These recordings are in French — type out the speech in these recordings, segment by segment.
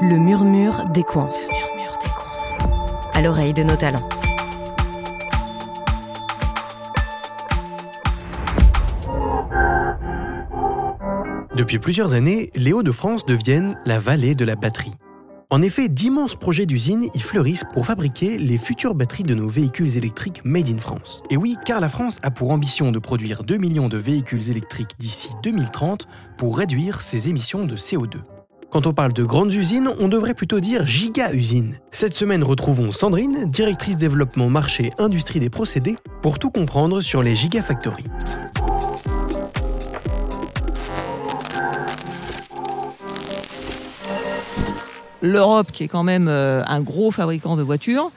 Le murmure des coins. À l'oreille de nos talents. Depuis plusieurs années, les Hauts-de-France deviennent la vallée de la batterie. En effet, d'immenses projets d'usines y fleurissent pour fabriquer les futures batteries de nos véhicules électriques made in France. Et oui, car la France a pour ambition de produire 2 millions de véhicules électriques d'ici 2030 pour réduire ses émissions de CO2. Quand on parle de grandes usines, on devrait plutôt dire giga-usines. Cette semaine, retrouvons Sandrine, directrice développement marché industrie des procédés, pour tout comprendre sur les gigafactories. L'Europe, qui est quand même euh, un gros fabricant de voitures,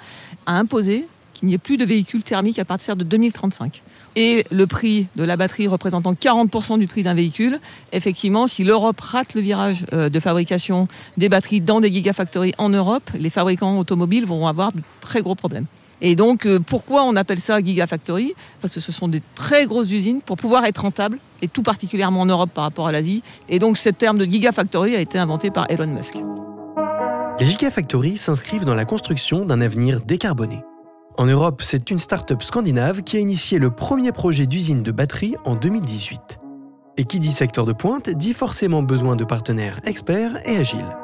a imposé qu'il n'y ait plus de véhicules thermiques à partir de 2035. Et le prix de la batterie représentant 40% du prix d'un véhicule, effectivement, si l'Europe rate le virage euh, de fabrication des batteries dans des gigafactories en Europe, les fabricants automobiles vont avoir de très gros problèmes. Et donc, euh, pourquoi on appelle ça gigafactory? Parce que ce sont des très grosses usines pour pouvoir être rentables, et tout particulièrement en Europe par rapport à l'Asie. Et donc, ce terme de gigafactory a été inventé par Elon Musk. Les gigafactories s'inscrivent dans la construction d'un avenir décarboné. En Europe, c'est une start-up scandinave qui a initié le premier projet d'usine de batterie en 2018. Et qui dit secteur de pointe dit forcément besoin de partenaires experts et agiles.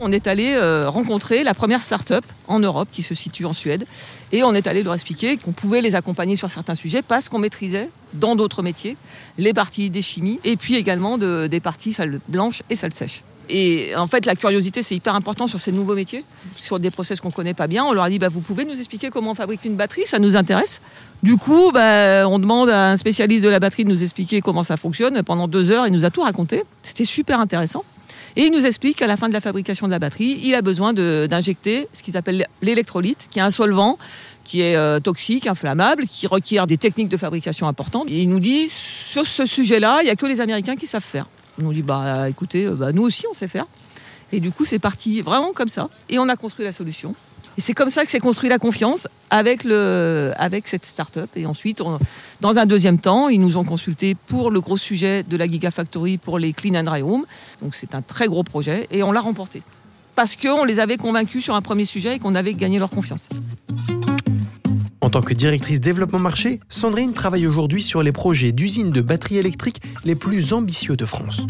On est allé euh, rencontrer la première start-up en Europe qui se situe en Suède et on est allé leur expliquer qu'on pouvait les accompagner sur certains sujets parce qu'on maîtrisait dans d'autres métiers les parties des chimies et puis également de, des parties salles blanches et salles sèches. Et en fait, la curiosité, c'est hyper important sur ces nouveaux métiers, sur des process qu'on ne connaît pas bien. On leur a dit, bah, vous pouvez nous expliquer comment on fabrique une batterie, ça nous intéresse. Du coup, bah, on demande à un spécialiste de la batterie de nous expliquer comment ça fonctionne. Pendant deux heures, il nous a tout raconté. C'était super intéressant. Et il nous explique qu'à la fin de la fabrication de la batterie, il a besoin d'injecter ce qu'ils appellent l'électrolyte, qui est un solvant qui est euh, toxique, inflammable, qui requiert des techniques de fabrication importantes. Et il nous dit, sur ce sujet-là, il n'y a que les Américains qui savent faire. On nous dit, bah écoutez, euh, bah, nous aussi on sait faire. Et du coup, c'est parti vraiment comme ça. Et on a construit la solution. Et c'est comme ça que s'est construit la confiance avec, le, avec cette start-up. Et ensuite, dans un deuxième temps, ils nous ont consulté pour le gros sujet de la Gigafactory pour les Clean and Dry Room. Donc c'est un très gros projet et on l'a remporté. Parce qu'on les avait convaincus sur un premier sujet et qu'on avait gagné leur confiance. En tant que directrice développement marché, Sandrine travaille aujourd'hui sur les projets d'usines de batteries électriques les plus ambitieux de France.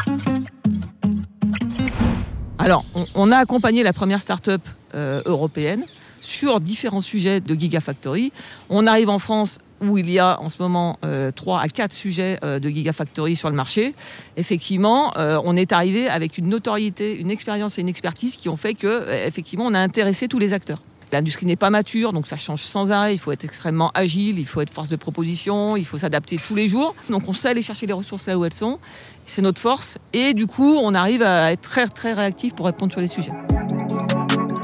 Alors, on, a accompagné la première start-up euh, européenne sur différents sujets de Gigafactory. On arrive en France où il y a en ce moment euh, 3 à 4 sujets euh, de Gigafactory sur le marché. Effectivement, euh, on est arrivé avec une notoriété, une expérience et une expertise qui ont fait que, effectivement, on a intéressé tous les acteurs. L'industrie n'est pas mature, donc ça change sans arrêt. Il faut être extrêmement agile, il faut être force de proposition, il faut s'adapter tous les jours. Donc on sait aller chercher les ressources là où elles sont. C'est notre force. Et du coup, on arrive à être très, très réactif pour répondre sur les sujets.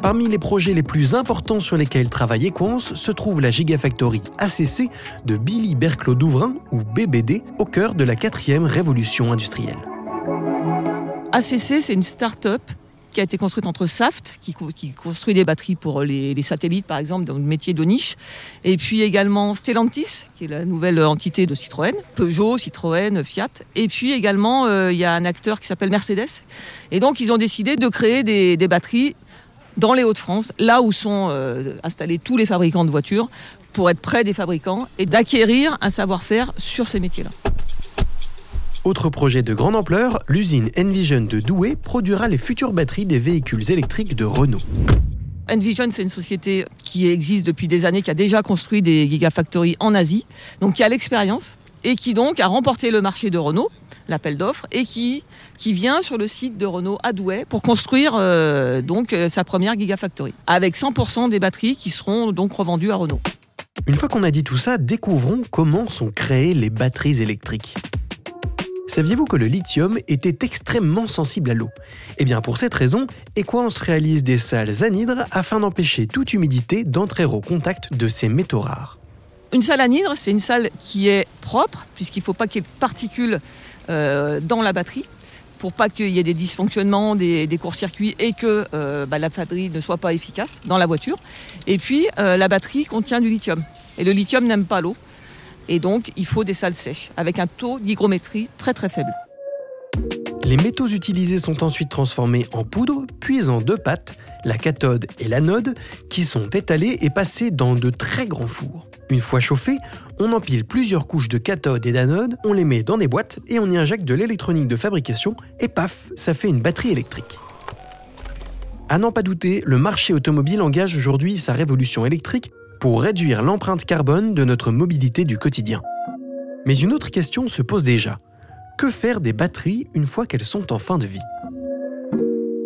Parmi les projets les plus importants sur lesquels travaille Equans se trouve la Gigafactory ACC de Billy Berclos Douvrin, ou BBD, au cœur de la quatrième révolution industrielle. ACC, c'est une start-up qui a été construite entre Saft, qui, construit des batteries pour les, satellites, par exemple, dans le métier de niche, et puis également Stellantis, qui est la nouvelle entité de Citroën, Peugeot, Citroën, Fiat, et puis également, euh, il y a un acteur qui s'appelle Mercedes. Et donc, ils ont décidé de créer des, batteries dans les Hauts-de-France, là où sont euh, installés tous les fabricants de voitures, pour être près des fabricants et d'acquérir un savoir-faire sur ces métiers-là. Autre projet de grande ampleur, l'usine Envision de Douai produira les futures batteries des véhicules électriques de Renault. Envision, c'est une société qui existe depuis des années, qui a déjà construit des gigafactories en Asie, donc qui a l'expérience et qui donc a remporté le marché de Renault, l'appel d'offres, et qui, qui vient sur le site de Renault à Douai pour construire euh, donc euh, sa première gigafactory, avec 100% des batteries qui seront donc revendues à Renault. Une fois qu'on a dit tout ça, découvrons comment sont créées les batteries électriques. Saviez-vous que le lithium était extrêmement sensible à l'eau? Eh bien pour cette raison, Equans réalise des salles anhydres afin d'empêcher toute humidité d'entrer au contact de ces métaux rares. Une salle anhydre, c'est une salle qui est propre, puisqu'il ne faut pas qu'il y ait de particules euh, dans la batterie pour pas qu'il y ait des dysfonctionnements, des, courts-circuits et que euh, bah, la batterie ne soit pas efficace dans la voiture. Et puis, euh, la batterie contient du lithium. Et le lithium n'aime pas l'eau. Et donc, il faut des salles sèches avec un taux d'hygrométrie très très faible. Les métaux utilisés sont ensuite transformés en poudre, puis en deux pâtes, la cathode et l'anode, qui sont étalées et passées dans de très grands fours. Une fois chauffés, on empile plusieurs couches de cathode et d'anode, on les met dans des boîtes et on y injecte de l'électronique de fabrication et paf, ça fait une batterie électrique. À n'en pas douter, le marché automobile engage aujourd'hui sa révolution électrique pour réduire l'empreinte carbone de notre mobilité du quotidien. Mais une autre question se pose déjà. Que faire des batteries une fois qu'elles sont en fin de vie?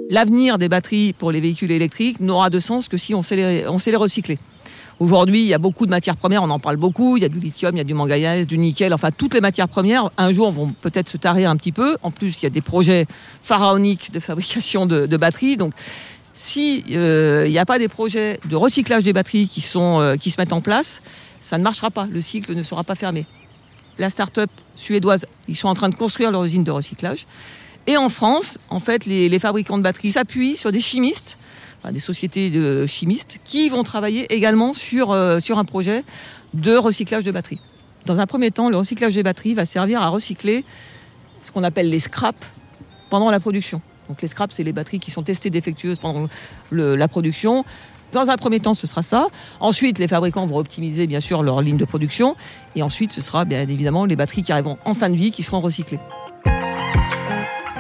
L'avenir des batteries pour les véhicules électriques n'aura de sens que si on sait les, recycler. Aujourd'hui, il y a beaucoup de matières premières, on en parle beaucoup. Il y a du lithium, il y a du manganèse, du nickel, enfin toutes les matières premières. Un jour, vont peut-être se tarir un petit peu. En plus, il y a des projets pharaoniques de fabrication de, batteries. Si euh, il n'y a pas des projets de recyclage des batteries euh, qui se mettent en place, ça ne marchera pas. Le cycle ne sera pas fermé. La start-up suédoise, ils sont en train de construire leur usine de recyclage. Et en France, en fait, les, les fabricants de batteries s'appuient sur des chimistes des sociétés de chimistes, qui vont travailler également sur, euh, sur un projet de recyclage de batteries. Dans un premier temps, le recyclage des batteries va servir à recycler ce qu'on appelle les scraps pendant la production. Donc les scraps, c'est les batteries qui sont testées défectueuses pendant la production. Dans un premier temps, ce sera ça. Ensuite, les fabricants vont optimiser bien sûr leur ligne de production. Et ensuite, ce sera bien évidemment les batteries qui arriveront en fin de vie qui seront recyclées.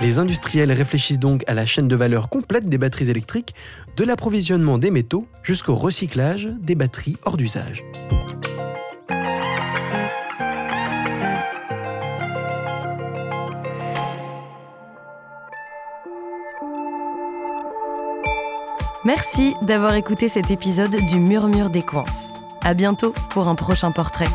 Les industriels réfléchissent donc à la chaîne de valeur complète des batteries électriques, de l'approvisionnement des métaux jusqu'au recyclage des batteries hors d'usage. Merci d'avoir écouté cet épisode du Murmure des Coins. À bientôt pour un prochain portrait.